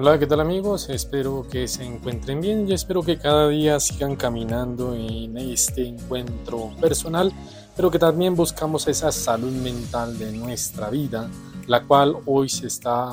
Hola, ¿qué tal amigos? Espero que se encuentren bien y espero que cada día sigan caminando en este encuentro personal, pero que también buscamos esa salud mental de nuestra vida, la cual hoy se está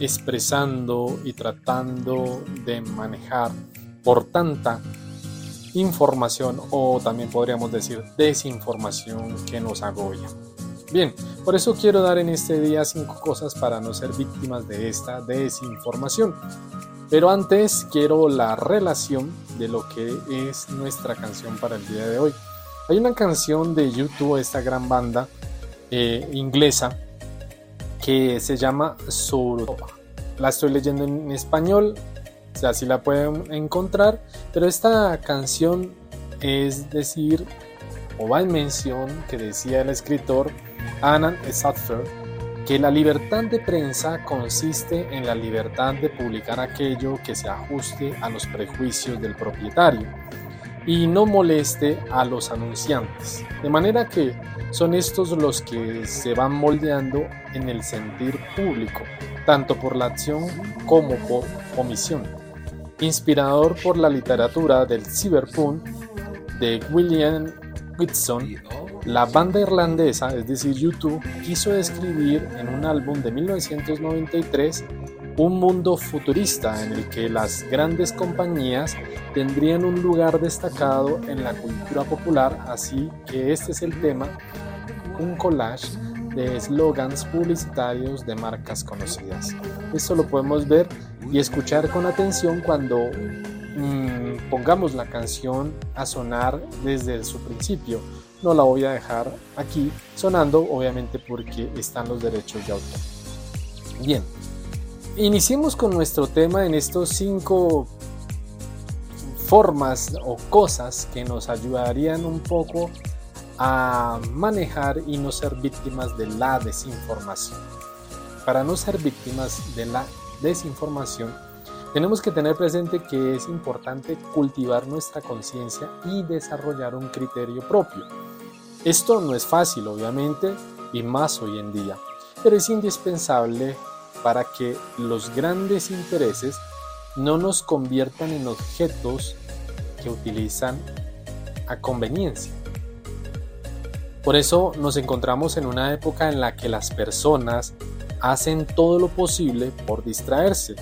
expresando y tratando de manejar por tanta información o también podríamos decir desinformación que nos agobia. Bien, por eso quiero dar en este día cinco cosas para no ser víctimas de esta desinformación. Pero antes quiero la relación de lo que es nuestra canción para el día de hoy. Hay una canción de YouTube, esta gran banda eh, inglesa, que se llama Surutopa. La estoy leyendo en español, si la pueden encontrar, pero esta canción es decir, o va en mención que decía el escritor Anand Sadfer que la libertad de prensa consiste en la libertad de publicar aquello que se ajuste a los prejuicios del propietario y no moleste a los anunciantes. De manera que son estos los que se van moldeando en el sentir público, tanto por la acción como por omisión. Inspirador por la literatura del cyberpunk de William Whitson, la banda irlandesa, es decir, YouTube, quiso describir en un álbum de 1993 un mundo futurista en el que las grandes compañías tendrían un lugar destacado en la cultura popular, así que este es el tema, un collage de eslogans publicitarios de marcas conocidas. Esto lo podemos ver y escuchar con atención cuando mm, pongamos la canción a sonar desde su principio no la voy a dejar aquí sonando, obviamente porque están los derechos de autor. Bien, iniciemos con nuestro tema en estos cinco formas o cosas que nos ayudarían un poco a manejar y no ser víctimas de la desinformación. Para no ser víctimas de la desinformación, tenemos que tener presente que es importante cultivar nuestra conciencia y desarrollar un criterio propio. Esto no es fácil, obviamente, y más hoy en día, pero es indispensable para que los grandes intereses no nos conviertan en objetos que utilizan a conveniencia. Por eso nos encontramos en una época en la que las personas hacen todo lo posible por distraerse,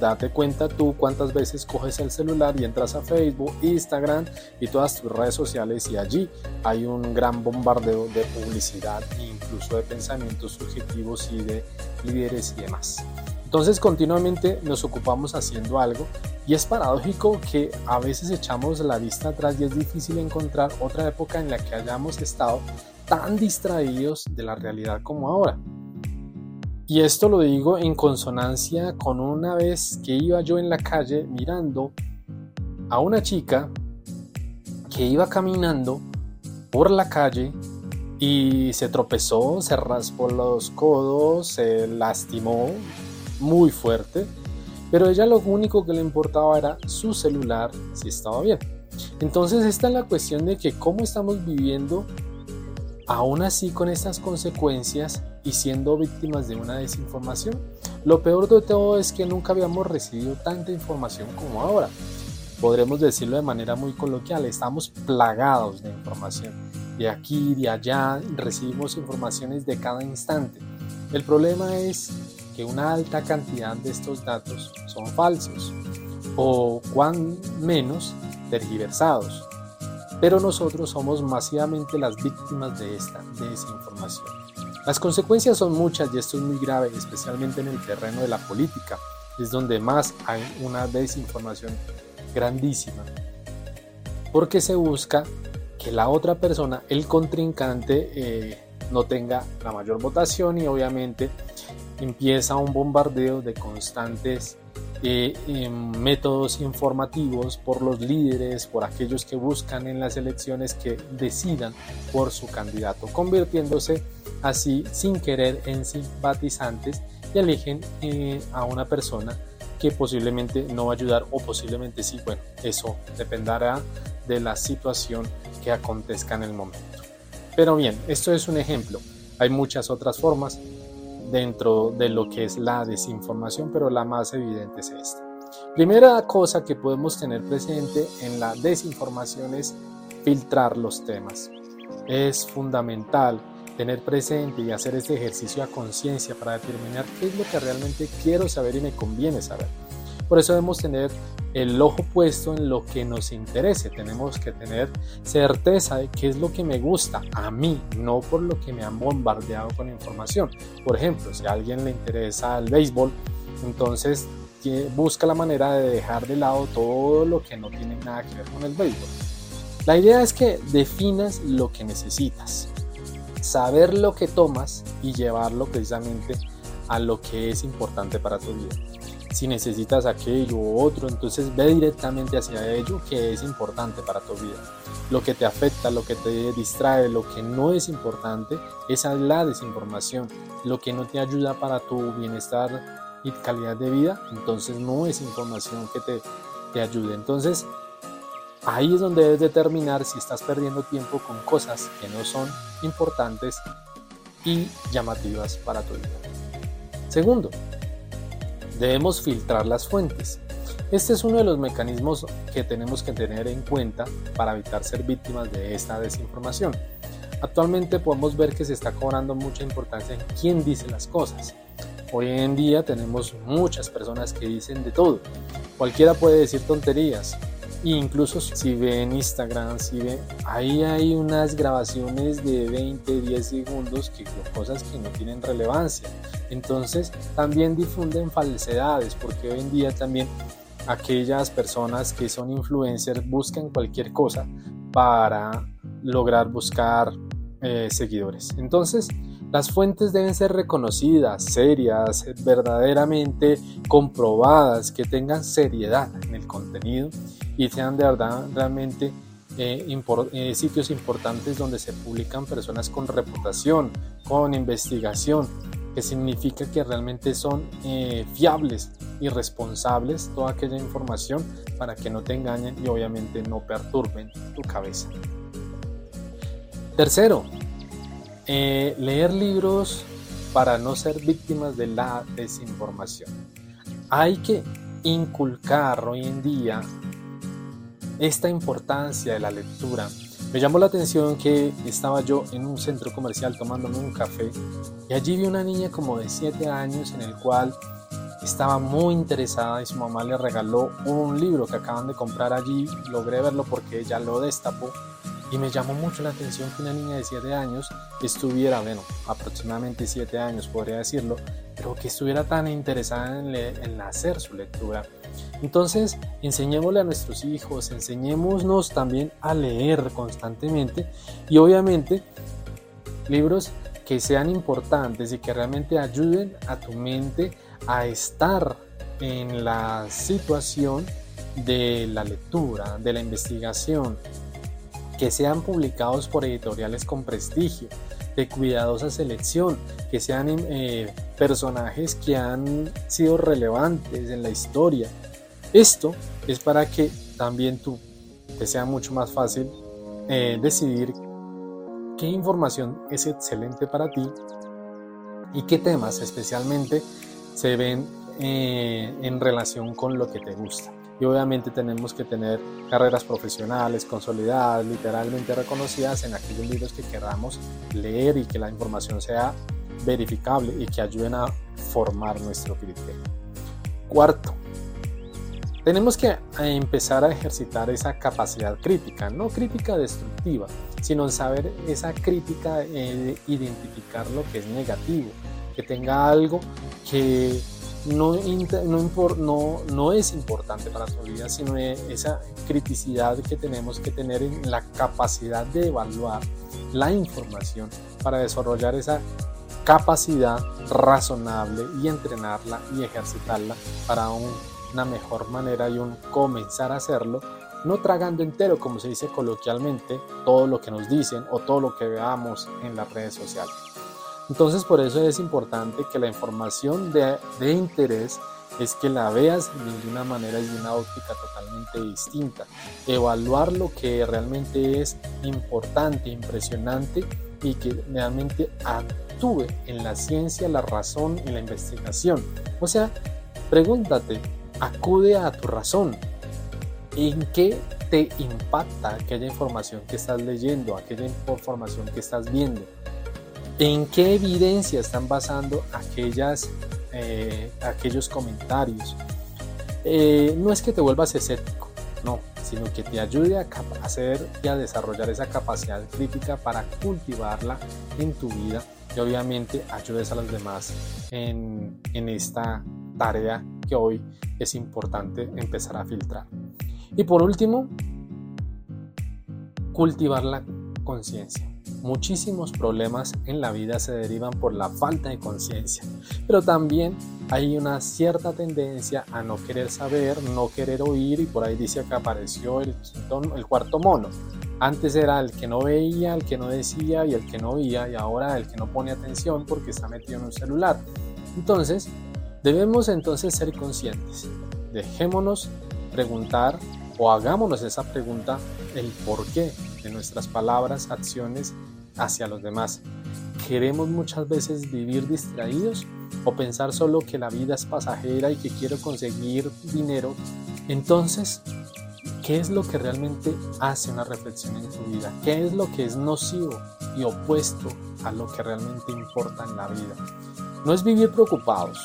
date cuenta tú cuántas veces coges el celular y entras a Facebook, Instagram y todas tus redes sociales y allí hay un gran bombardeo de publicidad e incluso de pensamientos subjetivos y de líderes y demás. Entonces continuamente nos ocupamos haciendo algo y es paradójico que a veces echamos la vista atrás y es difícil encontrar otra época en la que hayamos estado tan distraídos de la realidad como ahora. Y esto lo digo en consonancia con una vez que iba yo en la calle mirando a una chica que iba caminando por la calle y se tropezó, se raspó los codos, se lastimó muy fuerte, pero ella lo único que le importaba era su celular si estaba bien. Entonces esta es la cuestión de que cómo estamos viviendo aún así con estas consecuencias y siendo víctimas de una desinformación. Lo peor de todo es que nunca habíamos recibido tanta información como ahora. Podremos decirlo de manera muy coloquial, estamos plagados de información. De aquí, de allá, recibimos informaciones de cada instante. El problema es que una alta cantidad de estos datos son falsos o cuán menos tergiversados pero nosotros somos masivamente las víctimas de esta desinformación. Las consecuencias son muchas y esto es muy grave, especialmente en el terreno de la política, es donde más hay una desinformación grandísima, porque se busca que la otra persona, el contrincante, eh, no tenga la mayor votación y obviamente empieza un bombardeo de constantes eh, métodos informativos por los líderes, por aquellos que buscan en las elecciones que decidan por su candidato, convirtiéndose así sin querer en simpatizantes y eligen eh, a una persona que posiblemente no va a ayudar o posiblemente sí, bueno, eso dependerá de la situación que acontezca en el momento. Pero bien, esto es un ejemplo, hay muchas otras formas dentro de lo que es la desinformación, pero la más evidente es esta. Primera cosa que podemos tener presente en la desinformación es filtrar los temas. Es fundamental tener presente y hacer este ejercicio a conciencia para determinar qué es lo que realmente quiero saber y me conviene saber. Por eso debemos tener el ojo puesto en lo que nos interese. Tenemos que tener certeza de qué es lo que me gusta a mí, no por lo que me han bombardeado con información. Por ejemplo, si a alguien le interesa el béisbol, entonces busca la manera de dejar de lado todo lo que no tiene nada que ver con el béisbol. La idea es que definas lo que necesitas, saber lo que tomas y llevarlo precisamente a lo que es importante para tu vida. Si necesitas aquello u otro, entonces ve directamente hacia ello que es importante para tu vida. Lo que te afecta, lo que te distrae, lo que no es importante, es la desinformación. Lo que no te ayuda para tu bienestar y calidad de vida, entonces no es información que te, te ayude. Entonces, ahí es donde debes determinar si estás perdiendo tiempo con cosas que no son importantes y llamativas para tu vida. Segundo, debemos filtrar las fuentes. Este es uno de los mecanismos que tenemos que tener en cuenta para evitar ser víctimas de esta desinformación. Actualmente podemos ver que se está cobrando mucha importancia en quién dice las cosas. Hoy en día tenemos muchas personas que dicen de todo. Cualquiera puede decir tonterías. E incluso si ven Instagram, si ven, ahí hay unas grabaciones de 20, 10 segundos que cosas que no tienen relevancia. Entonces también difunden falsedades porque hoy en día también aquellas personas que son influencers buscan cualquier cosa para lograr buscar eh, seguidores. Entonces, las fuentes deben ser reconocidas, serias, verdaderamente comprobadas, que tengan seriedad en el contenido y sean de verdad realmente eh, eh, sitios importantes donde se publican personas con reputación, con investigación, que significa que realmente son eh, fiables y responsables toda aquella información para que no te engañen y obviamente no perturben tu cabeza. Tercero, leer libros para no ser víctimas de la desinformación. Hay que inculcar hoy en día esta importancia de la lectura. Me llamó la atención que estaba yo en un centro comercial tomándome un café y allí vi una niña como de 7 años en el cual estaba muy interesada y su mamá le regaló un libro que acaban de comprar allí. Logré verlo porque ella lo destapó y me llamó mucho la atención que una niña de 7 años estuviera, bueno, aproximadamente 7 años podría decirlo, pero que estuviera tan interesada en, en hacer su lectura. Entonces, enseñémosle a nuestros hijos, enseñémonos también a leer constantemente y obviamente libros que sean importantes y que realmente ayuden a tu mente a estar en la situación de la lectura, de la investigación, que sean publicados por editoriales con prestigio, de cuidadosa selección, que sean eh, personajes que han sido relevantes en la historia. Esto es para que también tú te sea mucho más fácil eh, decidir qué información es excelente para ti y qué temas especialmente se ven eh, en relación con lo que te gusta y obviamente tenemos que tener carreras profesionales consolidadas, literalmente reconocidas en aquellos libros que queramos leer y que la información sea verificable y que ayuden a formar nuestro criterio. Cuarto, tenemos que empezar a ejercitar esa capacidad crítica, no crítica destructiva, sino saber esa crítica de identificar lo que es negativo, que tenga algo que no, no, es importante para tu vida, sino esa criticidad que tenemos que tener en la capacidad de evaluar la información para desarrollar esa capacidad razonable y entrenarla y ejercitarla para una mejor manera y un comenzar a hacerlo, no tragando entero, como se dice coloquialmente, todo lo que nos dicen o todo lo que veamos en las redes sociales. Entonces por eso es importante que la información de, interés es que la veas de una manera y de una óptica totalmente distinta. Evaluar lo que realmente es importante, impresionante y que realmente actúe en la ciencia, la razón y la investigación. O sea, pregúntate, acude a tu razón. ¿En qué te impacta aquella información que estás leyendo, aquella información que estás viendo? ¿En qué evidencia están basando aquellas, eh, aquellos comentarios? Eh, no es que te vuelvas escéptico, no, sino que te ayude a hacer y a desarrollar esa capacidad crítica para cultivarla en tu vida y obviamente ayudes a los demás en, en esta tarea que hoy es importante empezar a filtrar. Y por último, cultivar la Muchísimos problemas en la vida se derivan por la falta de conciencia, pero también hay una cierta tendencia a no querer saber, no querer oír y por ahí dice que apareció el, el cuarto mono. Antes era el que no veía, el que no decía y el que no oía y ahora el que no pone atención porque está metido en un celular. Entonces, debemos entonces ser conscientes. Dejémonos preguntar o hagámonos esa pregunta el porqué de nuestras palabras, acciones hacia los demás. ¿Queremos muchas veces vivir distraídos o pensar solo que la vida es pasajera y que quiero conseguir dinero? Entonces, ¿qué es lo que realmente hace una reflexión en tu vida? ¿Qué es lo que es nocivo y opuesto a lo que realmente importa en la vida? No es vivir preocupados,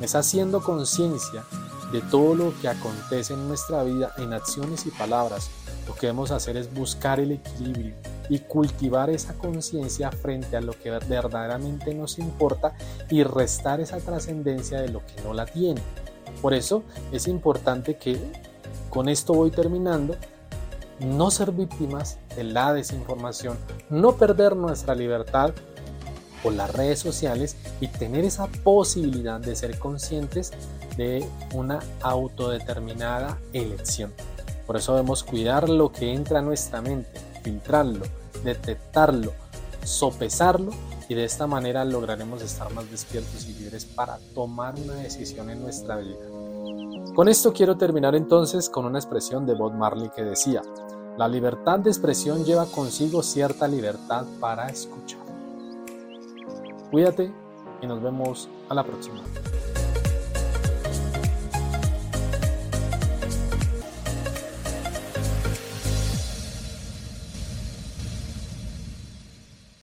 es haciendo conciencia de todo lo que acontece en nuestra vida en acciones y palabras. Lo que debemos hacer es buscar el equilibrio y cultivar esa conciencia frente a lo que verdaderamente nos importa y restar esa trascendencia de lo que no la tiene. Por eso es importante que, con esto voy terminando, no ser víctimas de la desinformación, no perder nuestra libertad por las redes sociales y tener esa posibilidad de ser conscientes de una autodeterminada elección. Por eso debemos cuidar lo que entra a nuestra mente, filtrarlo, detectarlo, sopesarlo y de esta manera lograremos estar más despiertos y libres para tomar una decisión en nuestra vida. Con esto quiero terminar entonces con una expresión de Bob Marley que decía, la libertad de expresión lleva consigo cierta libertad para escuchar. Cuídate y nos vemos a la próxima.